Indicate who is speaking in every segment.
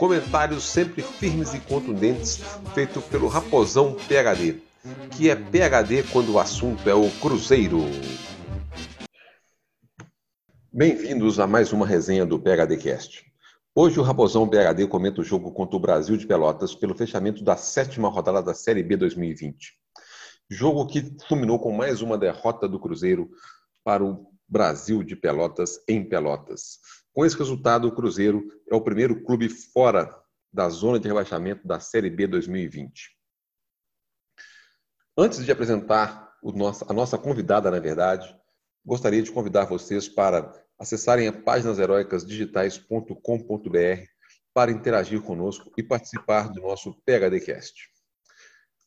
Speaker 1: Comentários sempre firmes e contundentes, feito pelo Raposão PHD, que é PHD quando o assunto é o Cruzeiro. Bem-vindos a mais uma resenha do PHD Cast. Hoje o Raposão PHD comenta o jogo contra o Brasil de Pelotas pelo fechamento da sétima rodada da Série B 2020. Jogo que culminou com mais uma derrota do Cruzeiro para o Brasil de Pelotas em Pelotas. Com esse resultado, o Cruzeiro é o primeiro clube fora da zona de rebaixamento da Série B 2020. Antes de apresentar a nossa convidada, na verdade, gostaria de convidar vocês para acessarem a páginasheroicasdigitais.com.br para interagir conosco e participar do nosso PHDcast.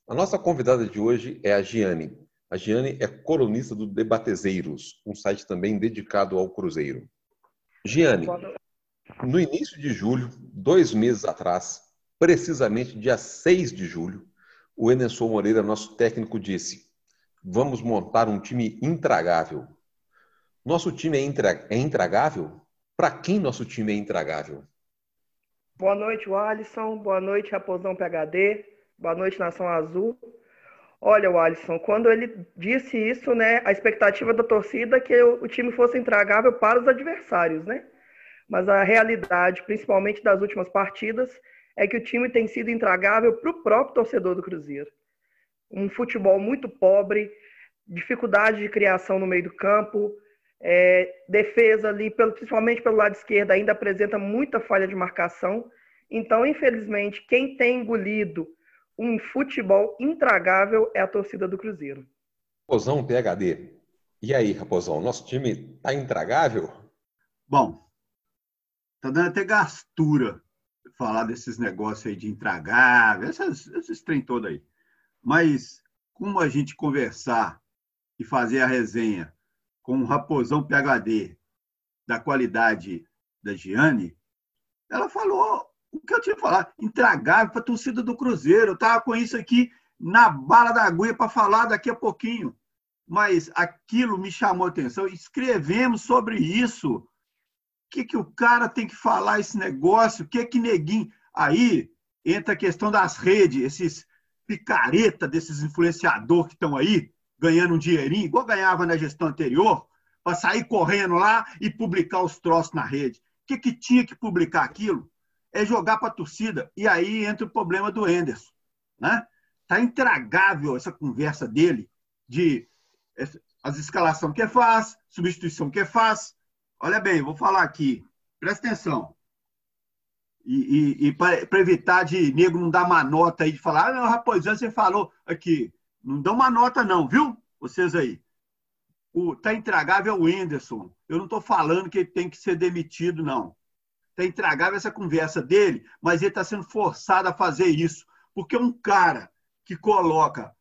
Speaker 1: A nossa convidada de hoje é a Giane. A Giane é colunista do Debatezeiros, um site também dedicado ao Cruzeiro. Giane, no início de julho, dois meses atrás, precisamente dia 6 de julho, o Enesson Moreira, nosso técnico, disse: Vamos montar um time intragável. Nosso time é, intra... é intragável? Para quem nosso time é intragável?
Speaker 2: Boa noite, Alisson. Boa noite, Raposão PHD. Boa noite, Nação Azul. Olha, o Alisson, quando ele disse isso, né, a expectativa da torcida é que o, time fosse intragável para os adversários, né? Mas a realidade, principalmente das últimas partidas, é que o time tem sido intragável para o próprio torcedor do Cruzeiro. Um futebol muito pobre, dificuldade de criação no meio do campo, é, defesa ali, principalmente pelo lado esquerdo, ainda apresenta muita falha de marcação. Então, infelizmente, quem tem engolido um futebol intragável é a torcida do Cruzeiro.
Speaker 1: Raposão PHD. E aí, Raposão, nosso time tá intragável?
Speaker 3: Bom, tá dando até gastura falar desses negócios aí de intragável, esses, esses trem todo aí. Mas como a gente conversar e fazer a resenha com um Raposão PHD da qualidade da Giane, ela falou o que eu tinha falar? Intragável para a torcida do Cruzeiro. Eu estava com isso aqui na bala da agulha para falar daqui a pouquinho. Mas aquilo me chamou atenção. Escrevemos sobre isso. O que, que o cara tem que falar esse negócio? O que que neguinho. Aí entra a questão das redes, esses picareta desses influenciadores que estão aí, ganhando um dinheirinho, igual ganhava na gestão anterior, para sair correndo lá e publicar os troços na rede. O que, que tinha que publicar aquilo? É jogar para a torcida. E aí entra o problema do Enderson. Né? Tá intragável essa conversa dele de as escalação que faz, substituição que faz. Olha bem, vou falar aqui. Presta atenção. E, e, e para evitar de nego não dar uma nota aí de falar, ah, não, Raposão, você falou aqui. Não dá uma nota, não, viu? Vocês aí. O, tá intragável o Enderson. Eu não estou falando que ele tem que ser demitido, não. Está intragável essa conversa dele, mas ele está sendo forçado a fazer isso. Porque um cara que coloca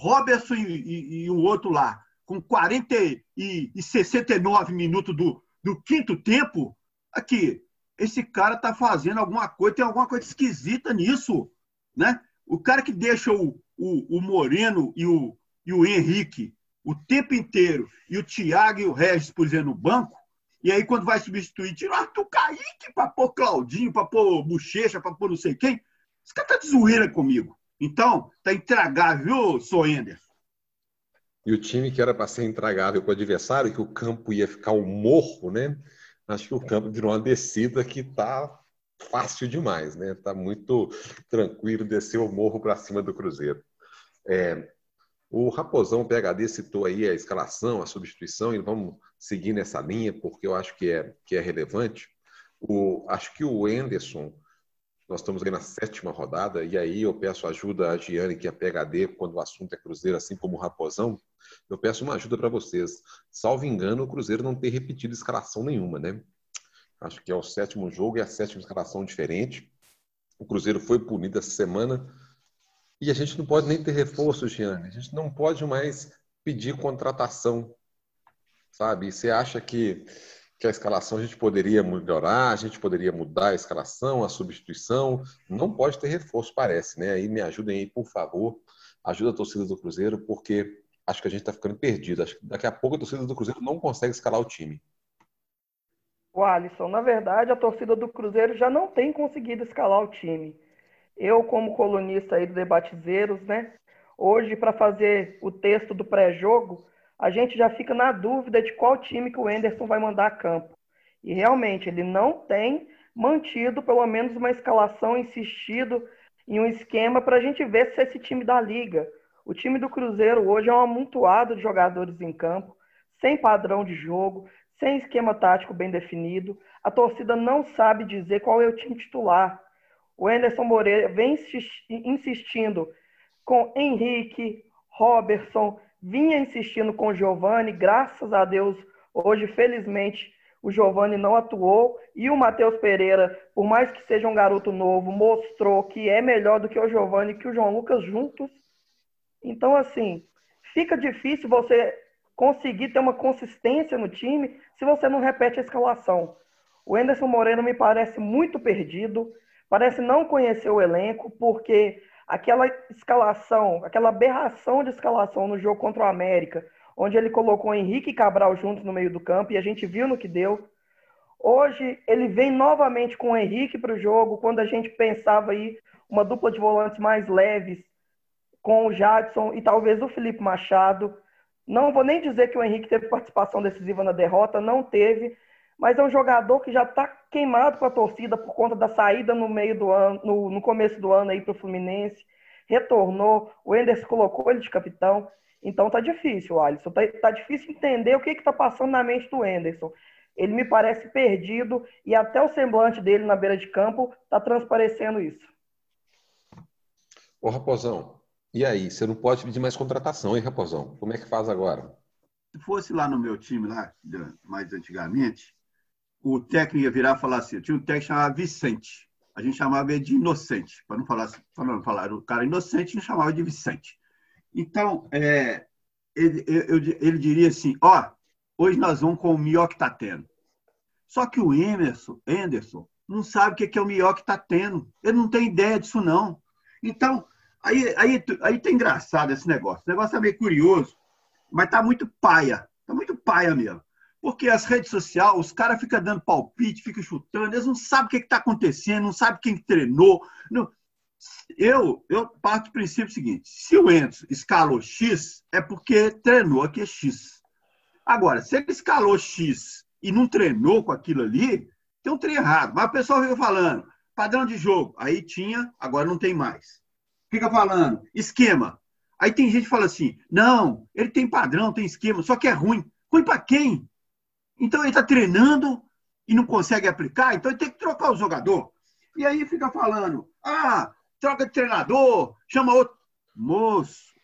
Speaker 3: Robertson e, e, e o outro lá, com 40 e, e 69 minutos do, do quinto tempo, aqui, esse cara está fazendo alguma coisa, tem alguma coisa esquisita nisso. Né? O cara que deixa o, o, o Moreno e o, e o Henrique o tempo inteiro e o Thiago e o Regis, por exemplo, no banco, e aí, quando vai substituir, tira o Arthur Kaique para pôr Claudinho, para pôr Bochecha, para pôr não sei quem. Esse cara tá de zoeira comigo. Então, tá intragável, viu, Soender?
Speaker 1: E o time que era para ser intragável para o adversário, que o campo ia ficar um morro, né? Acho que o campo virou uma descida que tá fácil demais, né? Tá muito tranquilo descer o morro para cima do Cruzeiro. É, o Raposão PHD citou aí a escalação, a substituição, e vamos seguir nessa linha, porque eu acho que é, que é relevante. O, acho que o Enderson, nós estamos aí na sétima rodada, e aí eu peço ajuda a Giane, que é PHD, quando o assunto é Cruzeiro, assim como o Raposão, eu peço uma ajuda para vocês. Salvo engano, o Cruzeiro não tem repetido escalação nenhuma, né? Acho que é o sétimo jogo e a sétima escalação diferente. O Cruzeiro foi punido essa semana E a gente não pode nem ter reforço, Giane. A gente não pode mais pedir contratação, sabe? E você acha que, que a escalação a gente poderia melhorar, a gente poderia mudar a escalação, a substituição? Não pode ter reforço, parece, né? Aí me ajudem aí, por favor. Ajuda a torcida do Cruzeiro, porque acho que a gente está ficando perdido. Acho que daqui a pouco a torcida do Cruzeiro não consegue escalar o time.
Speaker 2: O Alisson, na verdade, a torcida do Cruzeiro já não tem conseguido escalar o time. Eu, como colunista aí do Debatizeiros, né? Hoje, para fazer o texto do pré-jogo, a gente já fica na dúvida de qual time que o Enderson vai mandar a campo. E realmente, ele não tem mantido pelo menos uma escalação, insistido em um esquema para a gente ver se esse time da liga. O time do Cruzeiro hoje é um amontoado de jogadores em campo, sem padrão de jogo, sem esquema tático bem definido. A torcida não sabe dizer qual é o time titular. O Anderson Moreira vem insistindo com Henrique, Robertson, vinha insistindo com Giovani, graças a Deus, hoje, felizmente, o Giovani não atuou e o Matheus Pereira, por mais que seja um garoto novo, mostrou que é melhor do que o Giovani que o João Lucas juntos. Então, assim, fica difícil você conseguir ter uma consistência no time se você não repete a escalação. O Anderson Moreno me parece muito perdido parece não conhecer o elenco, porque aquela escalação, aquela aberração de escalação no jogo contra o América, onde ele colocou Henrique e Cabral juntos no meio do campo, e a gente viu no que deu. Hoje ele vem novamente com o Henrique para o jogo, quando a gente pensava aí uma dupla de volantes mais leves, com o Jadson e talvez o Felipe Machado. Não vou nem dizer que o Henrique teve participação decisiva na derrota, não teve, mas é um jogador que já está queimado com a torcida por conta da saída no meio do ano, no, no começo do ano aí para o Fluminense, retornou, o Enders colocou ele de capitão, então tá difícil, Alisson, tá, tá difícil entender o que está passando na mente do Enderson. Ele me parece perdido e até o semblante dele na beira de campo está transparecendo isso.
Speaker 1: Ô Raposão, e aí? Você não pode pedir mais contratação, hein, Raposão? Como é que faz agora?
Speaker 3: Se fosse lá no meu time, lá, mais antigamente, o técnico ia virar e falar assim: tinha um técnico chamado Vicente. A gente chamava ele de inocente, para não falar, para não falar o cara inocente, a gente chamava de Vicente. Então, é, ele, ele, ele, diria assim: ó, hoje nós vamos com o está tendo. Só que o Emerson, Anderson, não sabe o que é o está tendo. Ele não tem ideia disso, não. Então, aí, aí, aí tá engraçado esse negócio. O negócio é meio curioso, mas tá muito paia. Tá muito paia mesmo. Porque as redes sociais, os caras ficam dando palpite, ficam chutando, eles não sabem o que está acontecendo, não sabem quem treinou. Não. Eu, eu parto do princípio seguinte: se o Enzo escalou X, é porque treinou aqui X. Agora, se ele escalou X e não treinou com aquilo ali, tem um trem errado. Mas o pessoal fica falando, padrão de jogo. Aí tinha, agora não tem mais. Fica falando, esquema. Aí tem gente que fala assim: não, ele tem padrão, tem esquema, só que é ruim. Ruim para quem? Então ele está treinando e não consegue aplicar, então ele tem que trocar o jogador. E aí fica falando: ah, troca de treinador, chama outro. Moço,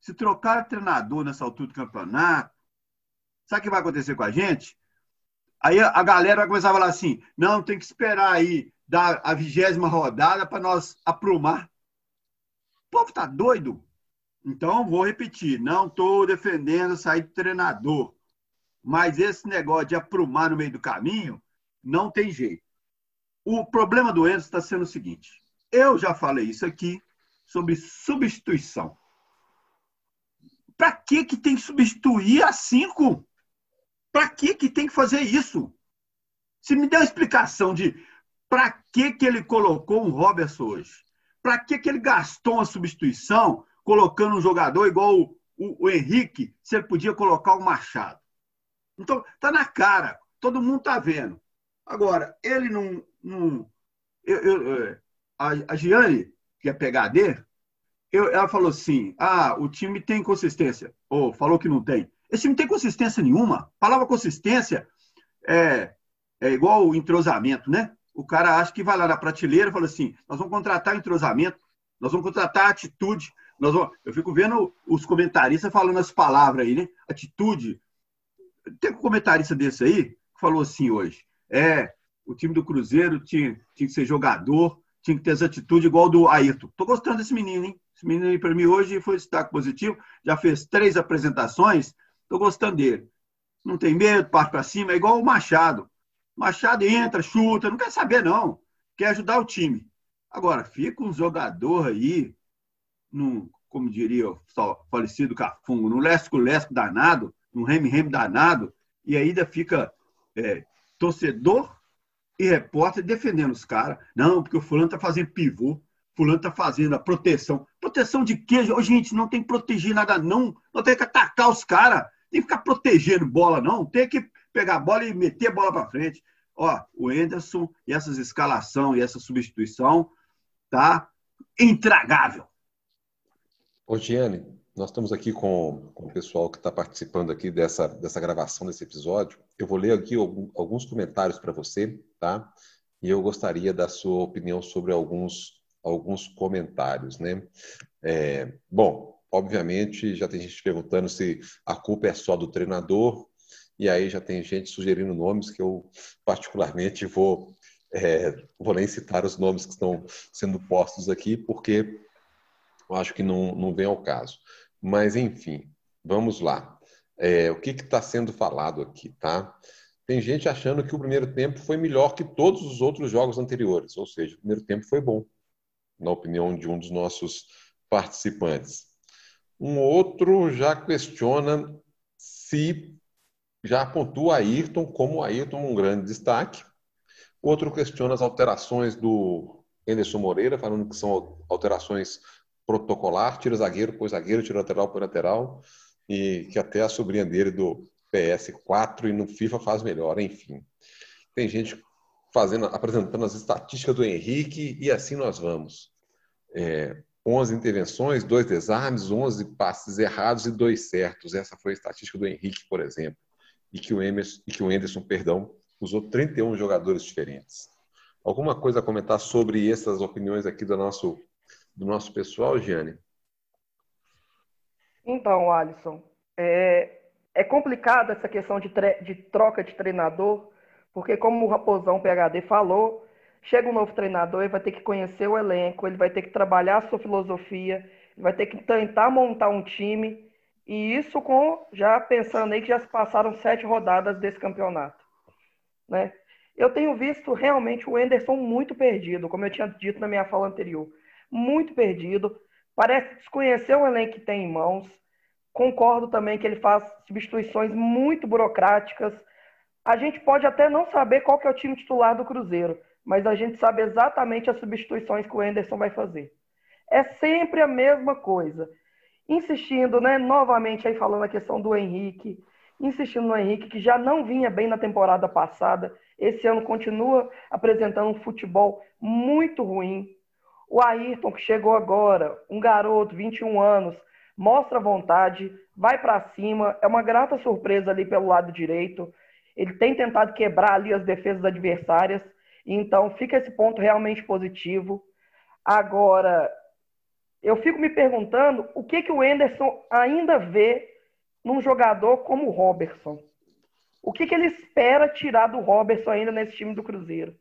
Speaker 3: se trocar treinador nessa altura do campeonato, sabe o que vai acontecer com a gente? Aí a galera vai começar a falar assim: não, tem que esperar aí dar a vigésima rodada para nós aprumar. O povo tá doido? Então, vou repetir: não estou defendendo sair de treinador. Mas esse negócio de aprumar no meio do caminho, não tem jeito. O problema do Enzo está sendo o seguinte: eu já falei isso aqui sobre substituição. Para que, que tem que substituir a cinco? Para que, que tem que fazer isso? Se me der uma explicação de para que, que ele colocou um Robertson hoje? Para que, que ele gastou uma substituição colocando um jogador igual o, o, o Henrique, se ele podia colocar o Machado? Então, tá na cara, todo mundo tá vendo. Agora, ele não. não eu, eu, a, a Giane, que é PHD, eu, ela falou assim: ah, o time tem consistência. Ou falou que não tem. Esse time tem consistência nenhuma. A palavra consistência é, é igual o entrosamento, né? O cara acha que vai lá na prateleira e fala assim: nós vamos contratar entrosamento, nós vamos contratar atitude. Nós vamos... Eu fico vendo os comentaristas falando as palavras aí, né? Atitude, tem um comentarista desse aí que falou assim hoje: é, o time do Cruzeiro tinha, tinha que ser jogador, tinha que ter essa atitude igual do Ayrton. Tô gostando desse menino, hein? Esse menino aí para mim hoje foi destaque positivo. Já fez três apresentações. Tô gostando dele. Não tem medo, parte para cima, é igual o Machado. Machado entra, chuta, não quer saber não. Quer ajudar o time. Agora, fica um jogador aí, num, como diria o falecido Cafungo, no lesco-lesco danado, num reme-reme danado, e ainda fica é, torcedor e repórter defendendo os caras. Não, porque o fulano tá fazendo pivô, fulano tá fazendo a proteção. Proteção de quê? Oh, gente, não tem que proteger nada, não. Não tem que atacar os caras. Tem que ficar protegendo bola, não. Tem que pegar a bola e meter a bola para frente. Ó, o Enderson e essas escalação e essa substituição tá intragável.
Speaker 1: Ô, Giane, nós estamos aqui com, com o pessoal que está participando aqui dessa, dessa gravação desse episódio. Eu vou ler aqui alguns comentários para você, tá? E eu gostaria da sua opinião sobre alguns, alguns comentários, né? É, bom, obviamente já tem gente perguntando se a culpa é só do treinador, e aí já tem gente sugerindo nomes que eu particularmente vou é, vou nem citar os nomes que estão sendo postos aqui, porque eu acho que não, não vem ao caso. Mas, enfim, vamos lá. É, o que está sendo falado aqui, tá? Tem gente achando que o primeiro tempo foi melhor que todos os outros jogos anteriores, ou seja, o primeiro tempo foi bom, na opinião de um dos nossos participantes. Um outro já questiona se já apontou a Ayrton como Ayrton um grande destaque. Outro questiona as alterações do Anderson Moreira, falando que são alterações protocolar, tira zagueiro, põe zagueiro, tira lateral, põe lateral, e que até a sobrinha dele do PS4 e no FIFA faz melhor, enfim. Tem gente fazendo, apresentando as estatísticas do Henrique e assim nós vamos. É, 11 intervenções, dois desarmes, 11 passes errados e dois certos. Essa foi a estatística do Henrique, por exemplo. E que o Emerson, e que o Anderson, perdão, usou 31 jogadores diferentes. Alguma coisa a comentar sobre essas opiniões aqui do nosso do nosso pessoal, Giane?
Speaker 2: Então, Alisson, é, é complicado essa questão de, de troca de treinador, porque como o Raposão PHD falou, chega um novo treinador, ele vai ter que conhecer o elenco, ele vai ter que trabalhar a sua filosofia, ele vai ter que tentar montar um time, e isso com já pensando aí que já se passaram sete rodadas desse campeonato. Né? Eu tenho visto realmente o Enderson muito perdido, como eu tinha dito na minha fala anterior muito perdido, parece desconhecer o elenco que tem em mãos. Concordo também que ele faz substituições muito burocráticas. A gente pode até não saber qual que é o time titular do Cruzeiro, mas a gente sabe exatamente as substituições que o Enderson vai fazer. É sempre a mesma coisa. Insistindo, né, novamente aí falando a questão do Henrique, insistindo no Henrique, que já não vinha bem na temporada passada, esse ano continua apresentando um futebol muito ruim, o Ayrton, que chegou agora, um garoto, 21 anos, mostra vontade, vai para cima, é uma grata surpresa ali pelo lado direito. Ele tem tentado quebrar ali as defesas adversárias, então fica esse ponto realmente positivo. Agora, eu fico me perguntando o que, que o Enderson ainda vê num jogador como o Robertson. O que, que ele espera tirar do Robertson ainda nesse time do Cruzeiro?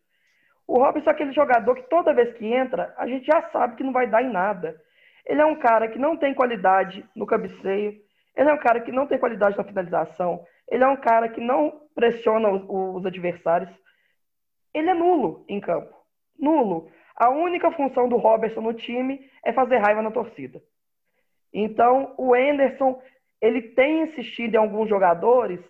Speaker 2: O Robson é aquele jogador que toda vez que entra, a gente já sabe que não vai dar em nada. Ele é um cara que não tem qualidade no cabeceio, ele é um cara que não tem qualidade na finalização, ele é um cara que não pressiona os, os adversários. Ele é nulo em campo. Nulo. A única função do Robertson no time é fazer raiva na torcida. Então, o Enderson, ele tem insistido em alguns jogadores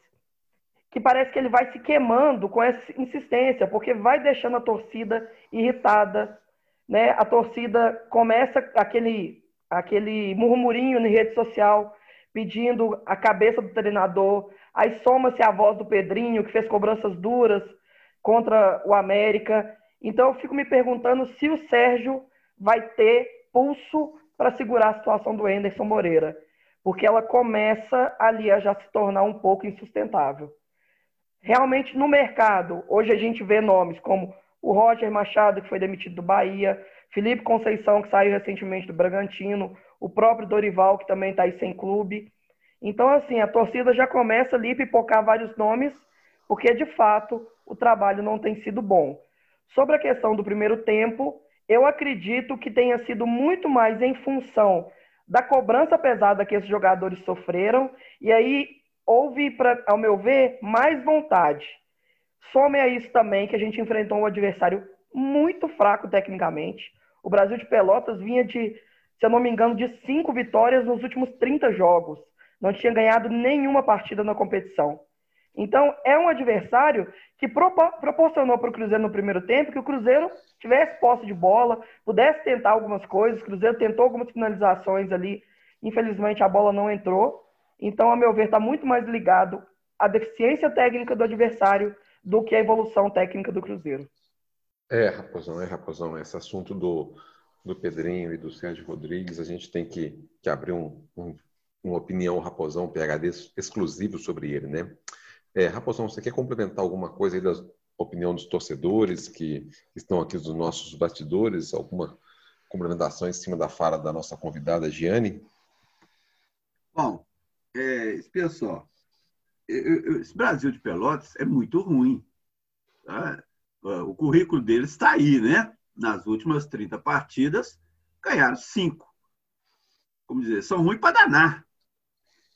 Speaker 2: que parece que ele vai se queimando com essa insistência, porque vai deixando a torcida irritada, né? A torcida começa aquele aquele murmurinho na rede social pedindo a cabeça do treinador, aí soma-se a voz do Pedrinho que fez cobranças duras contra o América. Então eu fico me perguntando se o Sérgio vai ter pulso para segurar a situação do Anderson Moreira, porque ela começa ali a já se tornar um pouco insustentável realmente no mercado, hoje a gente vê nomes como o Roger Machado, que foi demitido do Bahia, Felipe Conceição, que saiu recentemente do Bragantino, o próprio Dorival, que também está aí sem clube. Então, assim, a torcida já começa ali a pipocar vários nomes, porque de fato o trabalho não tem sido bom. Sobre a questão do primeiro tempo, eu acredito que tenha sido muito mais em função da cobrança pesada que esses jogadores sofreram, e aí houve, pra, ao meu ver, mais vontade. Some a isso também que a gente enfrentou um adversário muito fraco tecnicamente. O Brasil de Pelotas vinha de, se eu não me engano, de cinco vitórias nos últimos 30 jogos. Não tinha ganhado nenhuma partida na competição. Então, é um adversário que proporcionou para o Cruzeiro no primeiro tempo que o Cruzeiro tivesse posse de bola, pudesse tentar algumas coisas. O Cruzeiro tentou algumas finalizações ali. Infelizmente, a bola não entrou. Então, a meu ver, está muito mais ligado à deficiência técnica do adversário do que à evolução técnica do Cruzeiro.
Speaker 1: É, Raposão, é, Raposão. Esse assunto do, do Pedrinho e do Sérgio Rodrigues, a gente tem que, que abrir um, um, uma opinião, Raposão, PHD exclusivo sobre ele, né? É, Raposão, você quer complementar alguma coisa aí da opinião dos torcedores que estão aqui dos nossos bastidores? Alguma complementação em cima da fala da nossa convidada, Giane?
Speaker 3: Bom, é, pessoal, esse Brasil de Pelotas é muito ruim. Tá? O currículo deles está aí, né? Nas últimas 30 partidas, ganharam cinco. Como dizer, são ruins para danar.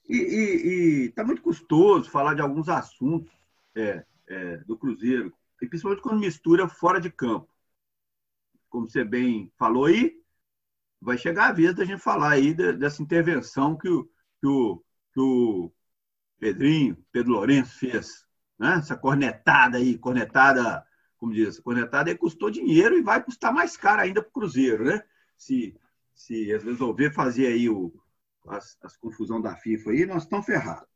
Speaker 3: E está muito custoso falar de alguns assuntos é, é, do Cruzeiro, e principalmente quando mistura fora de campo. Como você bem falou aí, vai chegar a vez da gente falar aí dessa intervenção que o, que o, que o Pedrinho, Pedro Lourenço fez. Né? Essa cornetada aí, cornetada, como diz, cornetada aí custou dinheiro e vai custar mais caro ainda para o Cruzeiro, né? Se, se resolver fazer aí o, as, as confusão da FIFA aí, nós estamos ferrados.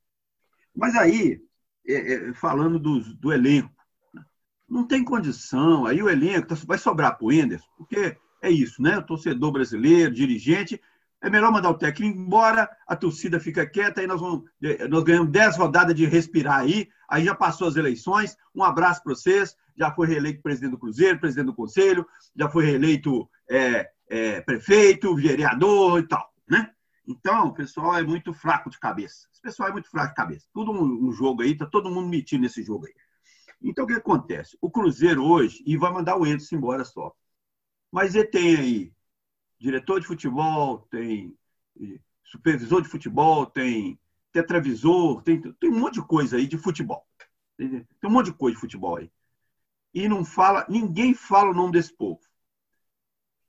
Speaker 3: Mas aí, é, é, falando do, do elenco, né? não tem condição, aí o elenco tá, vai sobrar para o Enderson, porque é isso, né? O torcedor brasileiro, dirigente, é melhor mandar o técnico embora, a torcida fica quieta, aí nós, vamos, é, nós ganhamos 10 rodadas de respirar aí, aí já passou as eleições, um abraço para vocês, já foi reeleito presidente do Cruzeiro, presidente do Conselho, já foi reeleito é, é, prefeito, vereador e tal, né? Então, o pessoal é muito fraco de cabeça. O pessoal é muito fraco de cabeça. Tudo um, um jogo aí, tá todo mundo metido nesse jogo aí. Então, o que acontece? O Cruzeiro hoje, e vai mandar o Enzo embora só. Mas ele tem aí diretor de futebol, tem supervisor de futebol, tem tetravisor, tem, tem um monte de coisa aí de futebol. Tem um monte de coisa de futebol aí. E não fala, ninguém fala o nome desse povo.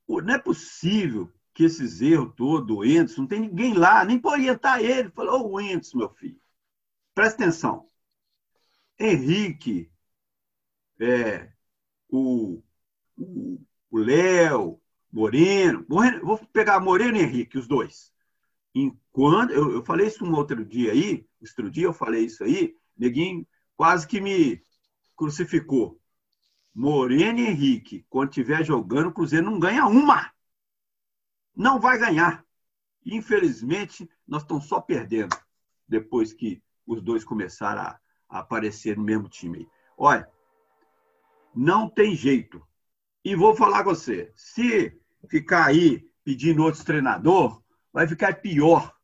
Speaker 3: Não é possível que esses erros todos, o Endes, não tem ninguém lá, nem para orientar ele. Falou, ô oh, meu filho, presta atenção. Henrique, é, o Léo, Moreno, Moreno, vou pegar Moreno e Henrique, os dois. Enquanto, eu, eu falei isso um outro dia aí, outro dia eu falei isso aí, neguinho quase que me crucificou. Moreno e Henrique, quando estiver jogando, o Cruzeiro não ganha uma não vai ganhar. Infelizmente, nós estamos só perdendo depois que os dois começaram a, a aparecer no mesmo time. Olha, não tem jeito. E vou falar com você, se ficar aí pedindo outro treinador, vai ficar pior.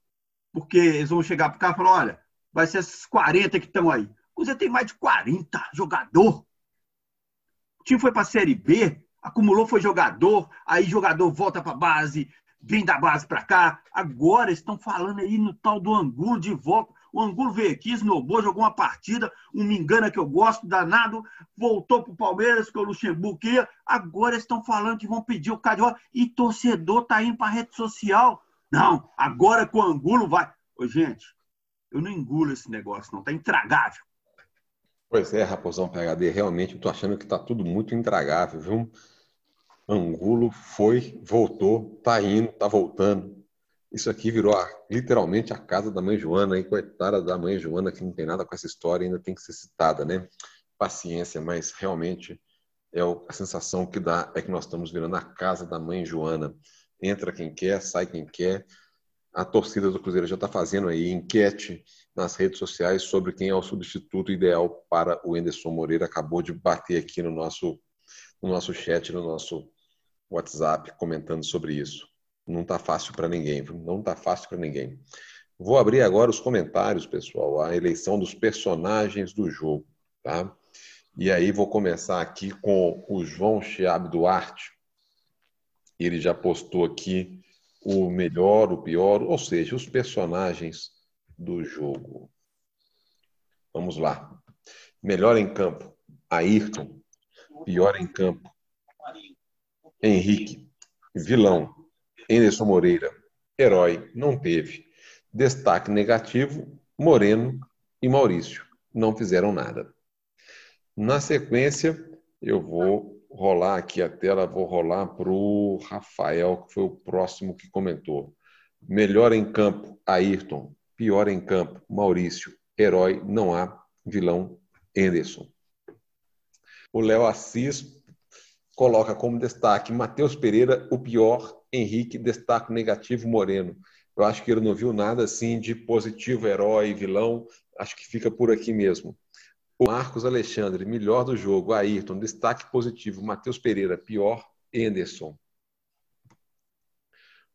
Speaker 3: Porque eles vão chegar para cá e falar, olha, vai ser esses 40 que estão aí. Você tem mais de 40 jogador. O time foi para a Série B, acumulou, foi jogador, aí jogador volta para base, vem da base para cá. Agora estão falando aí no tal do Angulo de volta. O Angulo veio aqui, esnobou, jogou uma partida, um me engana que eu gosto, danado, voltou para o Palmeiras, que o Luxemburgo. Agora estão falando que vão pedir o Carioca e torcedor tá indo para a rede social. Não, agora com o Angulo vai. Ô, gente, eu não engulo esse negócio, não, tá intragável.
Speaker 1: Pois é, Raposão PHD, realmente eu tô achando que tá tudo muito intragável, viu? Angulo foi, voltou, tá indo, tá voltando. Isso aqui virou a, literalmente a casa da mãe Joana, e coitada da mãe Joana, que não tem nada com essa história, ainda tem que ser citada, né? Paciência, mas realmente é a sensação que dá é que nós estamos virando a casa da mãe Joana. Entra quem quer, sai quem quer. A torcida do Cruzeiro já está fazendo aí enquete nas redes sociais sobre quem é o substituto ideal para o Enderson Moreira. Acabou de bater aqui no nosso, no nosso chat, no nosso WhatsApp comentando sobre isso. Não está fácil para ninguém, não está fácil para ninguém. Vou abrir agora os comentários, pessoal, a eleição dos personagens do jogo, tá? E aí vou começar aqui com o João Chiab Duarte. Ele já postou aqui o melhor, o pior, ou seja, os personagens do jogo. Vamos lá. Melhor em campo, Ayrton. Pior em campo, Henrique. Vilão, Anderson Moreira. Herói, não teve. Destaque negativo, Moreno e Maurício. Não fizeram nada. Na sequência, eu vou rolar aqui a tela, vou rolar para o Rafael, que foi o próximo que comentou. Melhor em campo, Ayrton. Pior em campo, Maurício. Herói, não há. Vilão, Anderson. O Léo Assis coloca como destaque Matheus Pereira, o pior, Henrique, destaque negativo, Moreno. Eu acho que ele não viu nada assim de positivo, herói, vilão. Acho que fica por aqui mesmo. O Marcos Alexandre, melhor do jogo. Ayrton, destaque positivo. Matheus Pereira, pior. Anderson.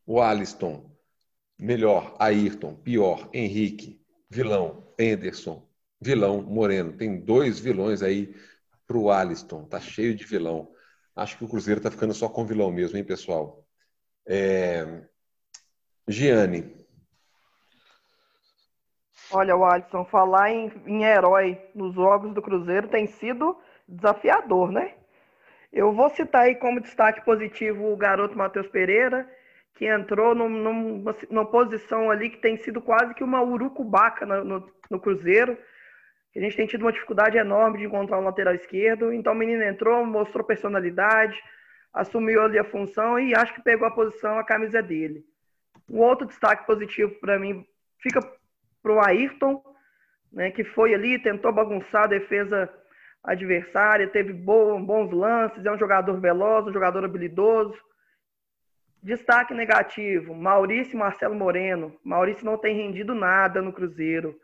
Speaker 1: O Aliston, melhor. Ayrton, pior. Henrique, vilão. Anderson, vilão. Moreno. Tem dois vilões aí para o Aliston. Tá cheio de vilão. Acho que o Cruzeiro tá ficando só com vilão mesmo, hein, pessoal? É... Giane,
Speaker 2: Olha, o Alisson, falar em, em herói nos jogos do Cruzeiro tem sido desafiador, né? Eu vou citar aí como destaque positivo o garoto Matheus Pereira, que entrou num, numa, numa, posição ali que tem sido quase que uma urucubaca no, no, no, Cruzeiro. A gente tem tido uma dificuldade enorme de encontrar um lateral esquerdo. Então o menino entrou, mostrou personalidade, assumiu ali a função e acho que pegou a posição, a camisa dele. Um outro destaque positivo para mim fica para o Ayrton, né, que foi ali, tentou bagunçar a defesa adversária, teve bons lances, é um jogador veloz, um jogador habilidoso. Destaque negativo, Maurício e Marcelo Moreno. Maurício não tem rendido nada no Cruzeiro.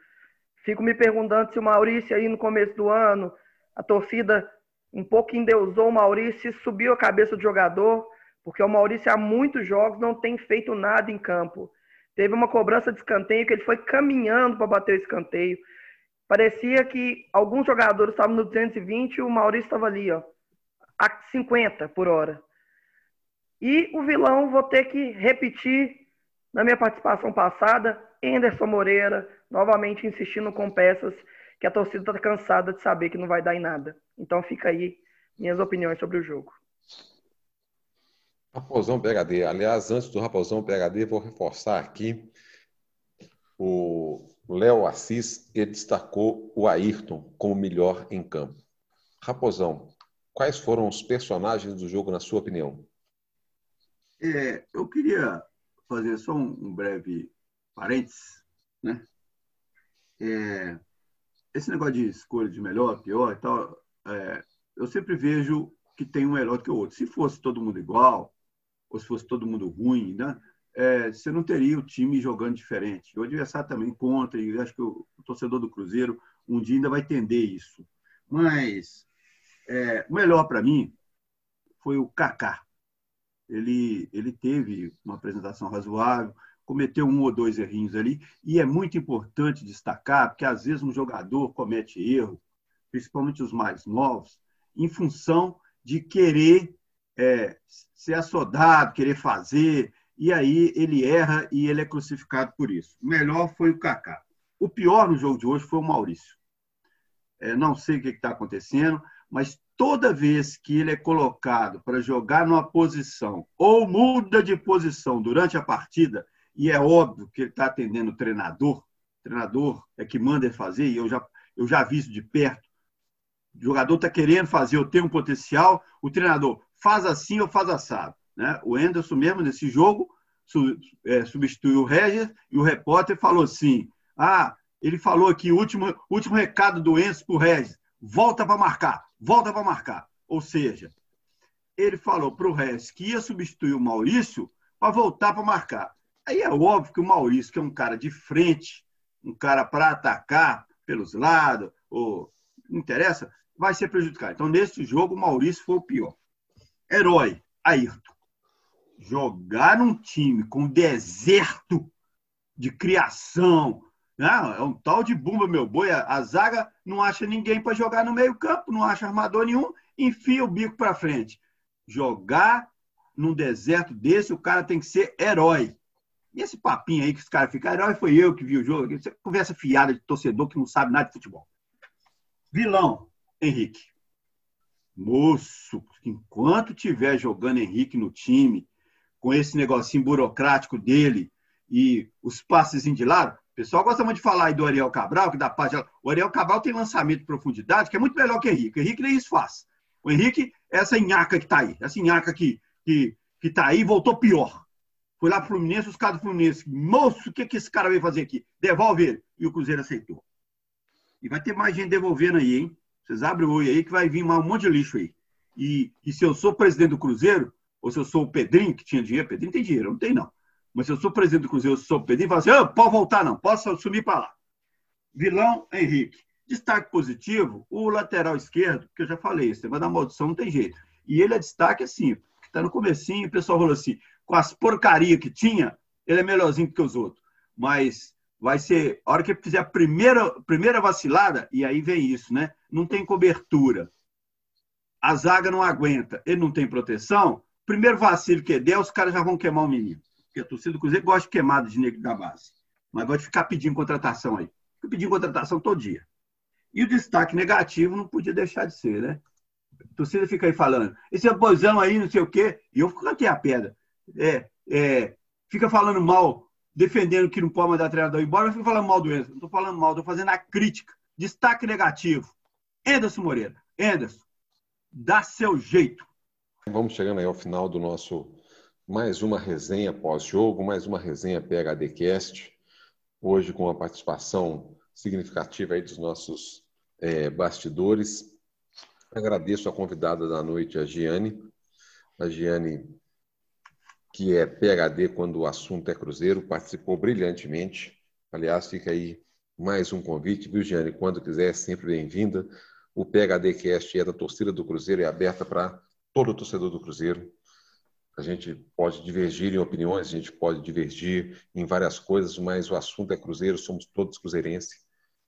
Speaker 2: Fico me perguntando se o Maurício aí no começo do ano, a torcida um pouco endeusou o Maurício subiu a cabeça do jogador, porque o Maurício há muitos jogos não tem feito nada em campo. Teve uma cobrança de escanteio que ele foi caminhando para bater o escanteio. Parecia que alguns jogadores estavam no 220 e o Maurício estava ali, ó, a 50 por hora. E o vilão, vou ter que repetir na minha participação passada, Anderson Moreira, novamente insistindo com peças que a torcida está cansada de saber que não vai dar em nada. Então fica aí minhas opiniões sobre o jogo.
Speaker 1: Raposão PHD. Aliás, antes do Raposão PHD, vou reforçar aqui o Léo Assis, ele destacou o Ayrton como melhor em campo. Raposão, quais foram os personagens do jogo, na sua opinião?
Speaker 3: É, eu queria fazer só um, breve parênteses. Né? É, esse negócio de escolha de melhor, pior e tal, é, eu sempre vejo que tem um melhor que o outro. Se fosse todo mundo igual, ou se fosse todo mundo ruim, né? É, você não teria o time jogando diferente. O adversário também conta, e acho que o, o, torcedor do Cruzeiro um dia ainda vai entender isso. Mas é, o melhor para mim foi o Kaká. Ele, ele teve uma apresentação razoável, cometeu um ou dois errinhos ali, e é muito importante destacar, porque às vezes um jogador comete erro, principalmente os mais novos, em função de querer é, ser assodado, querer fazer, e aí ele erra e ele é crucificado por isso. O melhor foi o Kaká. O pior no jogo de hoje foi o Maurício. É, não sei o que está acontecendo, mas toda vez que ele é colocado para jogar numa posição ou muda de posição durante a partida, e é óbvio que ele está atendendo o treinador, o treinador é que manda ele fazer, e eu já, eu já vi isso de perto. O jogador está querendo fazer, eu tenho um potencial, o treinador faz assim ou faz assado. Né? O Enderson mesmo nesse jogo é, substituiu o Regis e o repórter falou assim: ah, ele falou aqui, último, último recado do Enzo para o Regis, volta para marcar, volta para marcar. Ou seja, ele falou para o Regis que ia substituir o Maurício para voltar para marcar. Aí é óbvio que o Maurício, que é um cara de frente, um cara para atacar pelos lados, ou não interessa, vai ser prejudicado. Então, nesse jogo, o Maurício foi o pior herói, Ayrton. Jogar num time com deserto de criação, né? é um tal de bumba, meu boi. A zaga não acha ninguém para jogar no meio-campo, não acha armador nenhum, enfia o bico para frente. Jogar num deserto desse, o cara tem que ser herói. E esse papinho aí que os caras ficam, herói foi eu que vi o jogo. Você conversa fiada de torcedor que não sabe nada de futebol. Vilão, Henrique. Moço, enquanto tiver jogando Henrique no time, com esse negocinho burocrático dele e os passes de lado, o pessoal gosta muito de falar aí do Ariel Cabral, que dá página. O Ariel Cabral tem lançamento de profundidade, que é muito melhor que o Henrique. O Henrique nem isso faz. O Henrique é essa nhaca que está aí, essa nhaca que, que, que tá aí voltou pior. Foi lá pro Fluminense, os caras do Fluminense. Moço, o que, que esse cara veio fazer aqui? Devolve ele. E o Cruzeiro aceitou. E vai ter mais gente devolvendo aí, hein? Vocês abrem o olho aí que vai vir um monte de lixo aí. E, e se eu sou presidente do Cruzeiro, ou se eu sou o Pedrinho, que tinha dinheiro, Pedrinho tem dinheiro, não tem não. Mas se eu sou presidente do Cruzeiro, eu sou o Pedrinho, fala assim, oh, pode voltar não, posso sumir para lá. Vilão, Henrique. Destaque positivo, o lateral esquerdo, que eu já falei, esse negócio da maldição não tem jeito. E ele é destaque assim, está no comecinho, o pessoal falou assim, com as porcarias que tinha, ele é melhorzinho que os outros. Mas vai ser, a hora que fizer a primeira, primeira vacilada, e aí vem isso, né? Não tem cobertura. A zaga não aguenta, ele não tem proteção. Primeiro vacilo que der, os caras já vão queimar o menino. Porque a torcida do Cruzeiro gosta de queimada de negro da base. Mas gosta de ficar pedindo contratação aí. Fica pedindo contratação todo dia. E o destaque negativo não podia deixar de ser, né? A torcida fica aí falando, esse aposão aí, não sei o quê, e eu fico aqui a pedra é, é, fica falando mal, defendendo que não pode mandar treinador embora, mas fica falando mal do Enzo. Não estou falando mal, estou fazendo a crítica. Destaque negativo. Anderson Moreira. Anderson, dá seu jeito.
Speaker 1: Vamos chegando aí ao final do nosso mais uma resenha pós-jogo, mais uma resenha PHDcast. Hoje com a participação significativa aí dos nossos é, bastidores. Agradeço a convidada da noite, a Giane. A Giane que é PHD quando o assunto é Cruzeiro, participou brilhantemente. Aliás, fica aí mais um convite, viu, Giane? Quando quiser, é sempre bem-vinda. O PHD Cast é da torcida do Cruzeiro, é aberta para todo torcedor do Cruzeiro. A gente pode divergir em opiniões, a gente pode divergir em várias coisas, mas o assunto é Cruzeiro, somos todos cruzeirenses.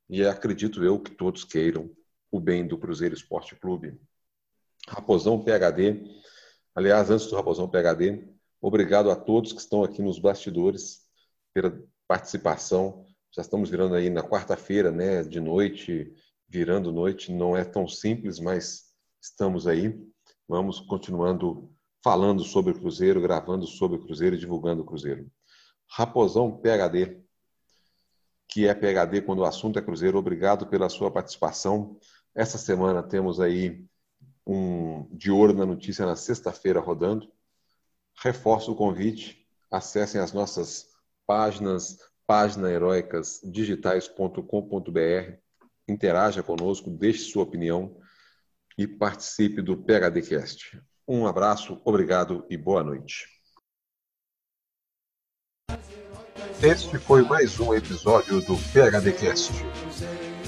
Speaker 1: E acredito eu que todos queiram o bem do Cruzeiro Esporte Clube. Raposão PHD, aliás, antes do Raposão PHD, Obrigado a todos que estão aqui nos bastidores pela participação. Já estamos virando aí na quarta-feira, né, de noite, virando noite. Não é tão simples, mas estamos aí. Vamos continuando falando sobre o Cruzeiro, gravando sobre o Cruzeiro divulgando o Cruzeiro. Raposão PHD, que é PHD quando o assunto é Cruzeiro. Obrigado pela sua participação. Essa semana temos aí um de ouro na notícia na sexta-feira rodando reforço o convite, acessem as nossas páginas, páginaheroicasdigitais.com.br, interaja conosco, deixe sua opinião e participe do PHDcast. Um abraço, obrigado e boa noite. Este foi mais um episódio do PHDcast,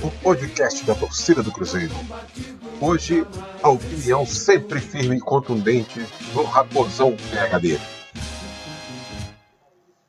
Speaker 1: o podcast da torcida do Cruzeiro. Hoje, a opinião sempre firme e contundente do Raposão PHD.